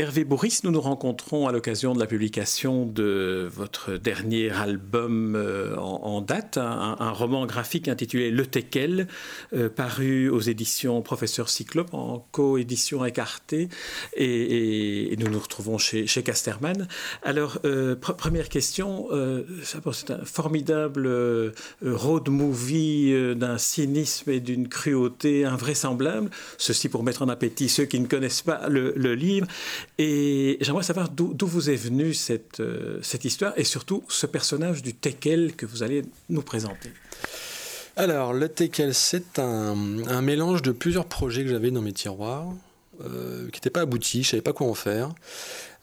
Hervé Bourris, nous nous rencontrons à l'occasion de la publication de votre dernier album euh, en, date, un, roman graphique intitulé Le Tekel, euh, paru aux éditions Professeur Cyclope en coédition écartée, et, nous nous retrouvons chez, chez Casterman. Alors, euh, première question, c'est un formidable road movie d'un cynisme et d'une cruauté invraisemblable, ceci pour mettre en appétit ceux qui ne connaissent pas le livre. Et j'aimerais savoir d'où vous est venue cette, euh, cette histoire et surtout ce personnage du Tekel que vous allez nous présenter. Alors, le Tekel, c'est un, un, mélange de plusieurs projets que j'avais dans mes tiroirs. Euh, qui n'étaient pas aboutis, je ne savais pas quoi en faire.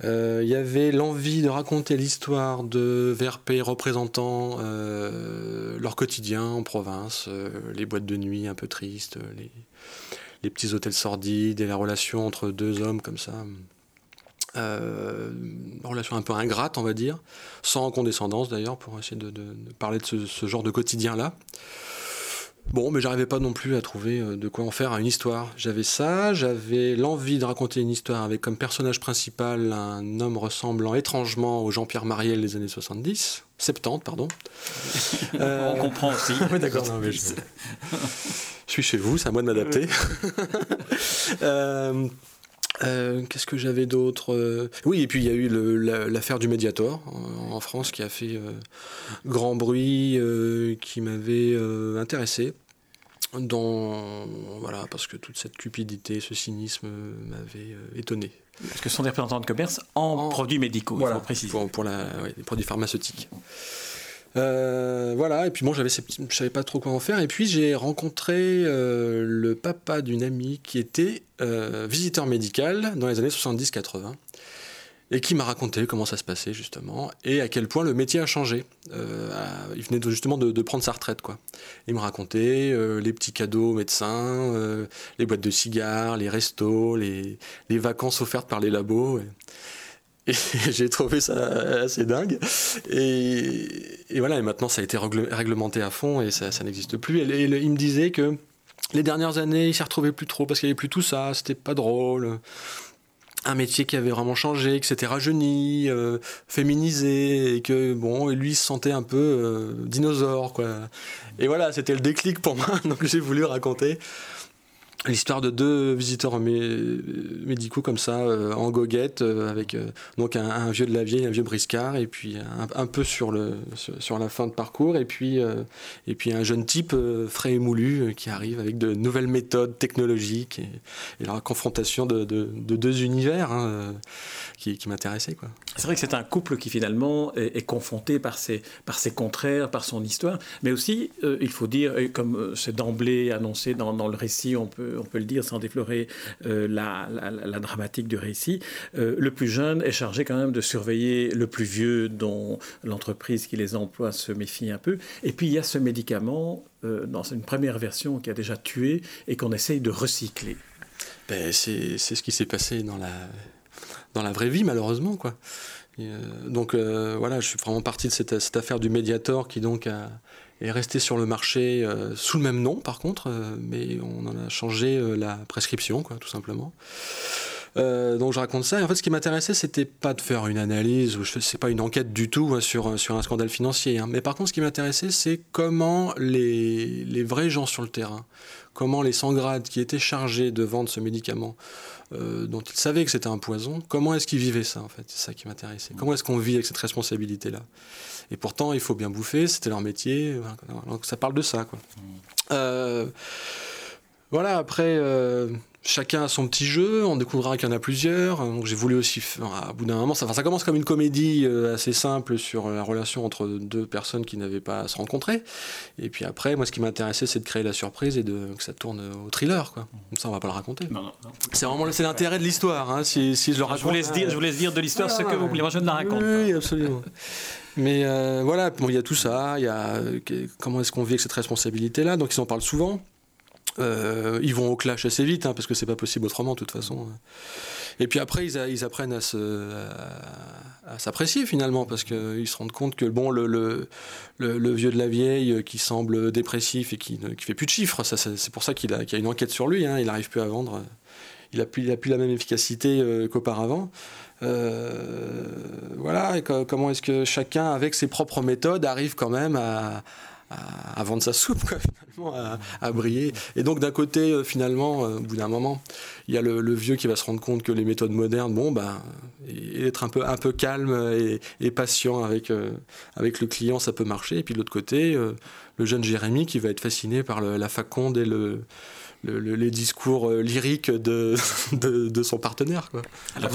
Euh, il y avait l'envie de raconter l'histoire de VRP représentant leur quotidien en province, les boîtes de nuit un peu tristes, les, les petits hôtels sordides et la relation entre deux hommes comme ça euh, relation un peu ingrate, on va dire, sans condescendance d'ailleurs, pour essayer de, parler de ce, genre de quotidien-là. Bon, mais j'arrivais pas non plus à trouver euh, de quoi en faire une histoire. J'avais ça, j'avais l'envie de raconter une histoire avec comme personnage principal un homme ressemblant étrangement au Jean-Pierre Mariel des années 70, 70, pardon. Euh, on comprend aussi. oui, d'accord, je... suis chez vous, c'est à moi de m'adapter. euh, euh, qu'est-ce que j'avais d'autre euh, Oui, et puis il y a eu l'affaire du Mediator en, France qui a fait euh, grand bruit, qui m'avait intéressé. Dans, voilà, parce que toute cette cupidité, ce cynisme m'avait étonné. Parce que ce sont des représentants de commerce en, produits médicaux, voilà, il faut préciser. Pour, pour la, les produits pharmaceutiques. Euh, voilà, et puis moi j'avais je savais pas trop quoi en faire. Et puis j'ai rencontré euh, le papa d'une amie qui était euh, visiteur médical dans les années 70-80 et qui m'a raconté comment ça se passait justement et à quel point le métier a changé. il venait justement de, prendre sa retraite quoi. Il me racontait les petits cadeaux aux médecins, les boîtes de cigares, les restos, les, les vacances offertes par les labos. j'ai trouvé ça assez dingue. Et, voilà, et maintenant ça a été réglementé à fond et ça, n'existe plus. Et, il me disait que les dernières années, il s'y retrouvait plus trop parce qu'il n'y avait plus tout ça, c'était pas drôle. Un métier qui avait vraiment changé, que c'était rajeuni, euh, féminisé, et que bon, lui il se sentait un peu euh, dinosaure, quoi. Et voilà, c'était le déclic pour moi, donc j'ai voulu raconter l'histoire de deux visiteurs médicaux comme ça euh, en goguette euh, avec euh, donc un, vieux de la vieille un vieux briscard et puis un, peu sur le sur, la fin de parcours et puis et puis un jeune type frais et moulu qui arrive avec de nouvelles méthodes technologiques et, la confrontation de, deux univers hein, qui, qui m'intéressait c'est vrai que c'est un couple qui finalement est, confronté par ses par ses contraires par son histoire. Mais aussi il faut dire comme c'est d'emblée annoncé dans le récit on peut on peut le dire sans déflorer euh, la, dramatique du récit, euh, le plus jeune est chargé quand même de surveiller le plus vieux dont l'entreprise qui les emploie se méfie un peu. Et puis il y a ce médicament euh, dans une première version qui a déjà tué et qu'on essaye de recycler. Ben, c'est ce qui s'est passé dans la, dans la vraie vie malheureusement. quoi. donc voilà, je suis vraiment parti de cette, cette, affaire du Mediator qui donc a, est resté sur le marché euh, sous le même nom par contre, euh, mais on en a changé euh, la prescription, quoi, tout simplement. Donc je raconte ça. Et en fait, ce qui m'intéressait, c'était pas de faire une analyse ou c'est pas une enquête du tout hein, sur, sur un scandale financier. Hein. Mais par contre, ce qui m'intéressait, c'est comment les, les, vrais gens sur le terrain, comment les sans-grades qui étaient chargés de vendre ce médicament, dont ils savaient que c'était un poison, comment est-ce qu'ils vivaient ça en fait? C'est ça qui m'intéressait. Comment est-ce qu'on vit avec cette responsabilité-là? Et pourtant, il faut bien bouffer, c'était leur métier. Donc ça parle de ça. Quoi. Mmh. Euh, voilà, après, euh, chacun a son petit jeu, on découvrira qu'il y en a plusieurs. Donc j'ai voulu aussi, à bout d'un moment, ça, ça, commence comme une comédie euh, assez simple sur la relation entre deux personnes qui n'avaient pas à se rencontrer. Et puis après, moi, ce qui m'intéressait, c'est de créer la surprise et de, que ça tourne au thriller. Quoi. Comme ça, on va pas le raconter. Non, non, C'est vraiment c'est l'intérêt de l'histoire. Hein, si, si, je le raconte. Je vous laisse dire, je vous laisse dire de l'histoire ce que vous voulez. Moi, je ne la raconte oui, absolument. Mais euh, voilà, il y a tout ça, il y a euh, comment est-ce qu'on vit avec cette responsabilité-là, donc ils en parlent souvent. Euh, ils vont au clash assez vite, hein, parce que c'est pas possible autrement de toute façon. Et puis après, ils, apprennent à s'apprécier finalement parce qu'ils se rendent compte que bon le, vieux de la vieille qui semble dépressif et qui ne fait plus de chiffres, c'est pour ça qu'il a, a, une enquête sur lui, hein, il n'arrive plus à vendre, il n'a plus, la même efficacité qu'auparavant. Euh, voilà, et comment est-ce que chacun, avec ses propres méthodes, arrive quand même à, vendre sa soupe, finalement, à, briller. Et donc, d'un côté, euh, finalement, euh, au bout d'un moment, il y a le, vieux qui va se rendre compte que les méthodes modernes, bon, ben, être un peu, un peu calme et, patient avec, avec le client, ça peut marcher. Et puis de l'autre côté, le jeune Jérémy qui va être fasciné par la faconde et le les discours euh, lyriques de, de, son partenaire. Quoi.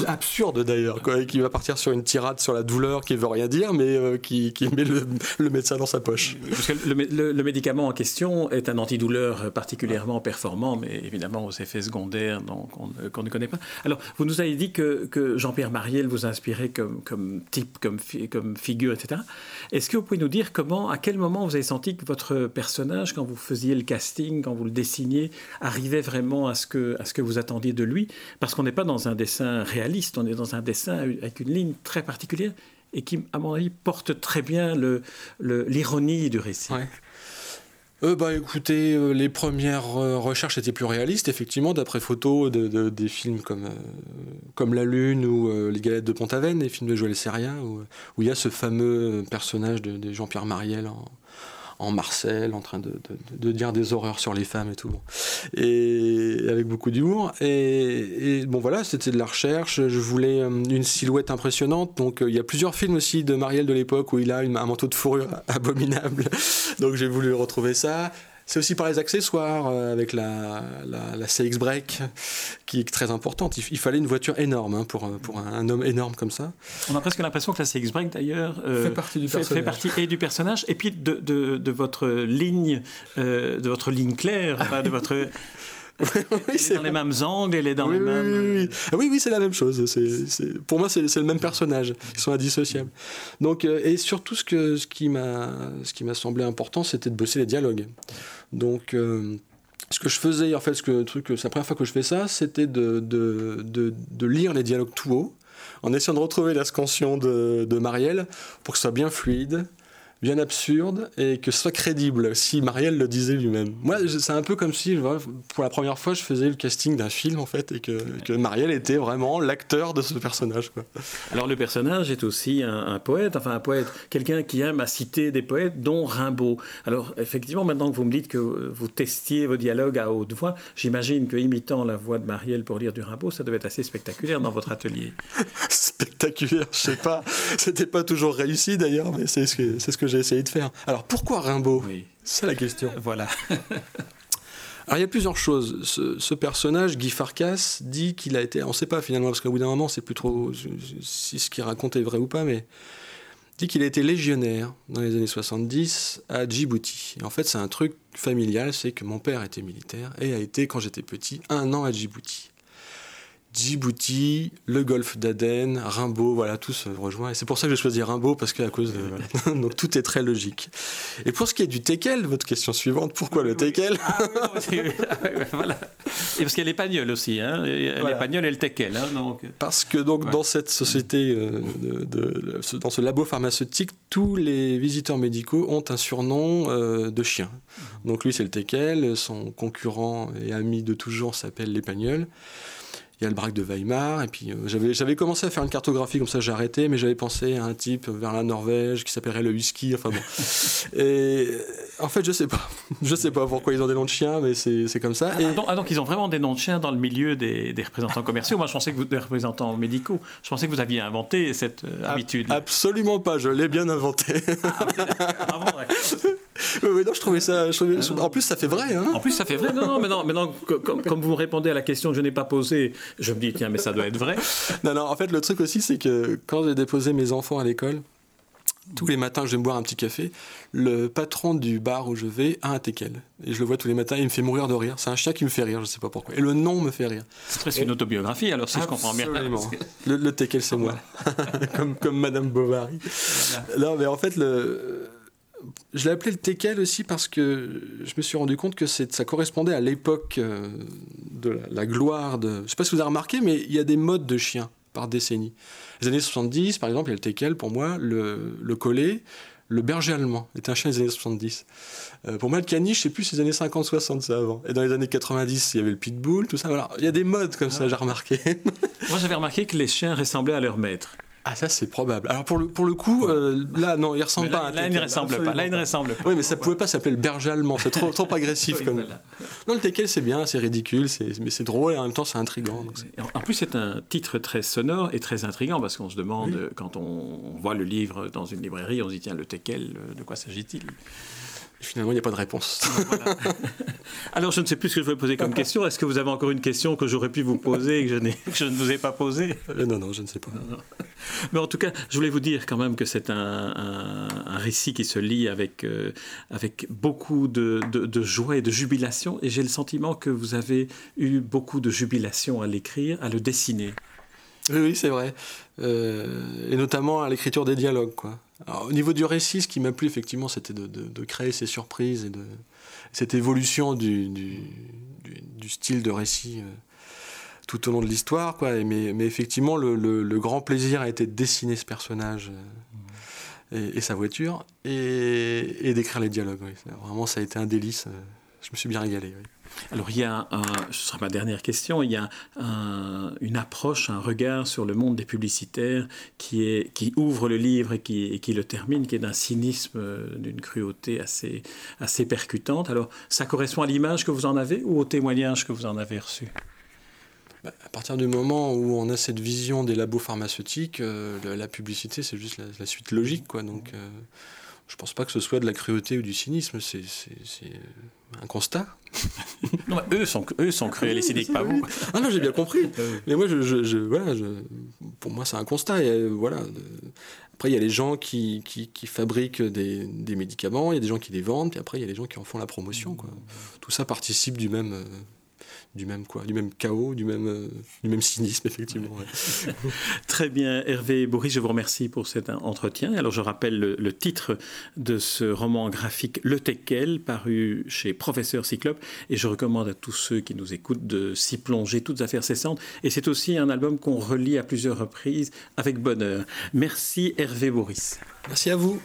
Absurde d'ailleurs, quoi, qui va partir sur une tirade sur la douleur qui veut rien dire, mais euh, qui, qui, met le, médecin dans sa poche. Parce que le, médicament en question est un antidouleur particulièrement performant, mais évidemment aux effets secondaires qu'on ne connaît pas. Alors, vous nous avez dit que, que Jean-Pierre Mariel vous inspirait comme, comme type, comme, comme figure, etc. Est-ce que vous pouvez nous dire comment, à quel moment vous avez senti que votre personnage, quand vous faisiez le casting, quand vous le dessiniez, arrivait vraiment à ce que, à ce que vous attendiez de lui, parce qu'on n'est pas dans un dessin réaliste, on est dans un dessin avec une ligne très particulière et qui, à mon avis, porte très bien l'ironie le, du récit. Euh, bah, écoutez, euh, les premières euh, recherches étaient plus réalistes, effectivement, d'après photos de, des films comme, comme La Lune ou Les Galettes de Pont-Aven, les films de Joël Serrien, où, il y a ce fameux personnage de, Jean-Pierre Mariel en Marcel, en train de, dire des horreurs sur les femmes et tout. Et avec beaucoup d'humour. Et, bon, voilà, c'était de la recherche. Je voulais euh, une silhouette impressionnante. Donc, euh, il y a plusieurs films aussi de Marielle de l'époque où il a un manteau de fourrure abominable. donc, j'ai voulu retrouver ça. C'est aussi par les accessoires, euh, avec la, la, CX Break, qui est très importante. Il, fallait une voiture énorme hein, pour, pour un, homme énorme comme ça. On a presque l'impression que la CX Break, d'ailleurs, euh, fait, partie du personnage. fait partie et du personnage, et puis de, de, de votre ligne, euh, de votre ligne claire, de votre oui, c'est dans les mêmes angles, elle est dans les mêmes. Oui, ah oui, oui, c'est la même chose. C'est, Pour moi, c'est, le même personnage. Ils sont indissociables. Donc, euh, et surtout, ce, que, ce, qui m'a, ce qui m'a semblé important, c'était de bosser les dialogues. Donc. Euh, ce que je faisais, en fait, ce que, truc, c'est la première fois que je fais ça, c'était de, de, de, de lire les dialogues tout haut, en essayant de retrouver la scansion de, de Marielle pour que ce soit bien fluide, bien absurde et que ce soit crédible, si Marielle le disait lui-même. Moi, c'est un peu comme si, pour la première fois, je faisais le casting d'un film, en fait, et que, que Marielle était vraiment l'acteur de ce personnage. Quoi. Alors, le personnage est aussi un, poète, enfin un poète, quelqu'un qui aime à citer des poètes, dont Rimbaud. Alors, effectivement, maintenant que vous me dites que vous testiez vos dialogues à haute voix, j'imagine que imitant la voix de Marielle pour lire du Rimbaud, ça devait être assez spectaculaire dans votre atelier. spectaculaire, je sais pas. C'était pas toujours réussi d'ailleurs, mais c'est ce que, c'est ce que j'ai essayé de faire. Alors pourquoi Rimbaud? Oui. C'est la question. Voilà. Alors il y a plusieurs choses. Ce, personnage, Guy Farkas, dit qu'il a été, on ne sait pas finalement, parce qu'au bout d'un moment, c'est plus trop si ce qu'il raconte est vrai ou pas, mais dit qu'il a été légionnaire dans les années 70 à Djibouti. Et en fait, c'est un truc familial, c'est que mon père était militaire et a été, quand j'étais petit, un an à Djibouti. Djibouti, le golfe d'Aden, Rimbaud, voilà, tout se rejoint. Et c'est pour ça que j'ai choisi Rimbaud, parce qu'à cause de. Donc tout est très logique. Et pour ce qui est du teckel, votre question suivante, pourquoi le teckel ah, voilà. Et parce qu'il y a l'espagnol aussi, hein l'espagnol et le teckel. Hein, donc... Parce que donc dans cette société, euh, de, dans ce labo pharmaceutique, tous les visiteurs médicaux ont un surnom euh, de chien. Donc lui c'est le teckel, son concurrent et ami de toujours s'appelle l'épagnol il y a le braque de Weimar. Et puis euh, j'avais, j'avais commencé à faire une cartographie, comme ça j'ai arrêté, mais j'avais pensé à un type vers la Norvège qui s'appellerait le whisky. Enfin bon. et en fait, je sais pas. Je sais pas pourquoi ils ont des noms de chiens, mais c'est, c'est comme ça. Ah, donc, ah, donc, ils ont vraiment des noms de chiens dans le milieu des, des représentants commerciaux. Moi, je pensais que vous, des représentants médicaux, je pensais que vous aviez inventé cette euh, habitude. Absolument pas, je l'ai bien inventé. Ah, oui, non, je trouvais ça. en plus, ça fait vrai. Hein en plus, ça fait vrai. Non, non, mais non, mais non comme, comme, vous me répondez à la question que je n'ai pas posée, je me dis, tiens, mais ça doit être vrai. non, non, en fait, le truc aussi, c'est que quand j'ai déposé mes enfants à l'école, tous les matins, je vais me boire un petit café. Le patron du bar où je vais a un teckel. Et je le vois tous les matins, il me fait mourir de rire. C'est un chien qui me fait rire, je ne sais pas pourquoi. Et le nom me fait rire. C'est presque une autobiographie, alors si je comprends bien. Le, le teckel, c'est moi. comme, comme Madame Bovary. Non, mais en fait, le je l'ai appelé le teckel aussi parce que je me suis rendu compte que ça correspondait à l'époque euh, de la, gloire de. Je sais pas si vous avez remarqué, mais il y a des modes de chiens. par décennie. Les années 70, par exemple, il y a le teckel, pour moi, le, le collet, le berger allemand est un chien des années 70. Euh, pour moi, le caniche, c'est plus les années 50-60, ça avant. Et dans les années 90, il y avait le pitbull, tout ça. Voilà. Il y a des modes comme ça, j'ai remarqué. moi, j'avais remarqué que les chiens ressemblaient à leur maître. Ah ça c'est probable. Alors pour le, pour le coup, euh, là non, il ressemble pas. À là, il ne ressemble pas. Là, il ne ressemble pas. Oui, mais ça pouvait pas s'appeler le berger allemand. C'est trop, trop agressif comme. Non, le teckel c'est bien, c'est ridicule, mais c'est drôle et en même temps c'est intrigant. en plus c'est un titre très sonore et très intrigant parce qu'on se demande quand on voit le livre dans une librairie, on se dit tiens le teckel, euh, de quoi s'agit-il? Finalement, il n'y a pas de réponse. Alors, je ne sais plus ce que je vais poser comme question. Est-ce que vous avez encore une question que j'aurais pu vous poser et que je, ne vous ai pas posée? Euh, Non, non, je ne sais pas. Mais en tout cas, je voulais vous dire quand même que c'est un, récit qui se lit avec, euh, avec beaucoup de, joie et de jubilation. Et j'ai le sentiment que vous avez eu beaucoup de jubilation à l'écrire, à le dessiner. Oui, oui c'est vrai. Euh, et notamment à l'écriture des dialogues, quoi au niveau du récit, ce qui m'a plu effectivement, c'était de, créer ces surprises et de cette évolution du, style de récit euh, tout au long de l'histoire. Mais, effectivement, le, grand plaisir a été de dessiner ce personnage euh, et, sa voiture et, d'écrire les dialogues. Vraiment, ça a été un délice. Euh, je me suis bien régalé. Alors il y a, ce sera ma dernière question, il y a une approche, un regard sur le monde des publicitaires qui, est, qui ouvre le livre et qui, qui le termine, qui est d'un cynisme, euh, d'une cruauté assez, assez percutante. Alors ça correspond à l'image que vous en avez ou au témoignage que vous en avez reçu? Bah, à partir du moment où on a cette vision des labos pharmaceutiques, euh, la, publicité, c'est juste la, suite logique. Quoi. Donc, euh, je pense pas que ce soit de la cruauté ou du cynisme, c'est un constat. non, eux sont, eux sont cruels et cyniques, pas vous. Ah non, j'ai bien compris. Mais moi, je, je, voilà, pour moi, c'est un constat. Et, euh, voilà. Après, il y a les gens qui, qui, qui fabriquent des, des, médicaments, il y a des gens qui les vendent, puis après, il y a les gens qui en font la promotion. Quoi. Tout ça participe du même, euh, du même quoi, du même chaos, du même, euh, du même cynisme effectivement. Très bien, Hervé Bourri, je vous remercie pour cet entretien. Alors je rappelle le, titre de ce roman graphique Le Teckel, paru chez Professeur Cyclope, et je recommande à tous ceux qui nous écoutent de s'y plonger, toutes affaires cessantes. Et c'est aussi un album qu'on relit à plusieurs reprises avec bonheur. Merci Hervé Boris. Merci à vous.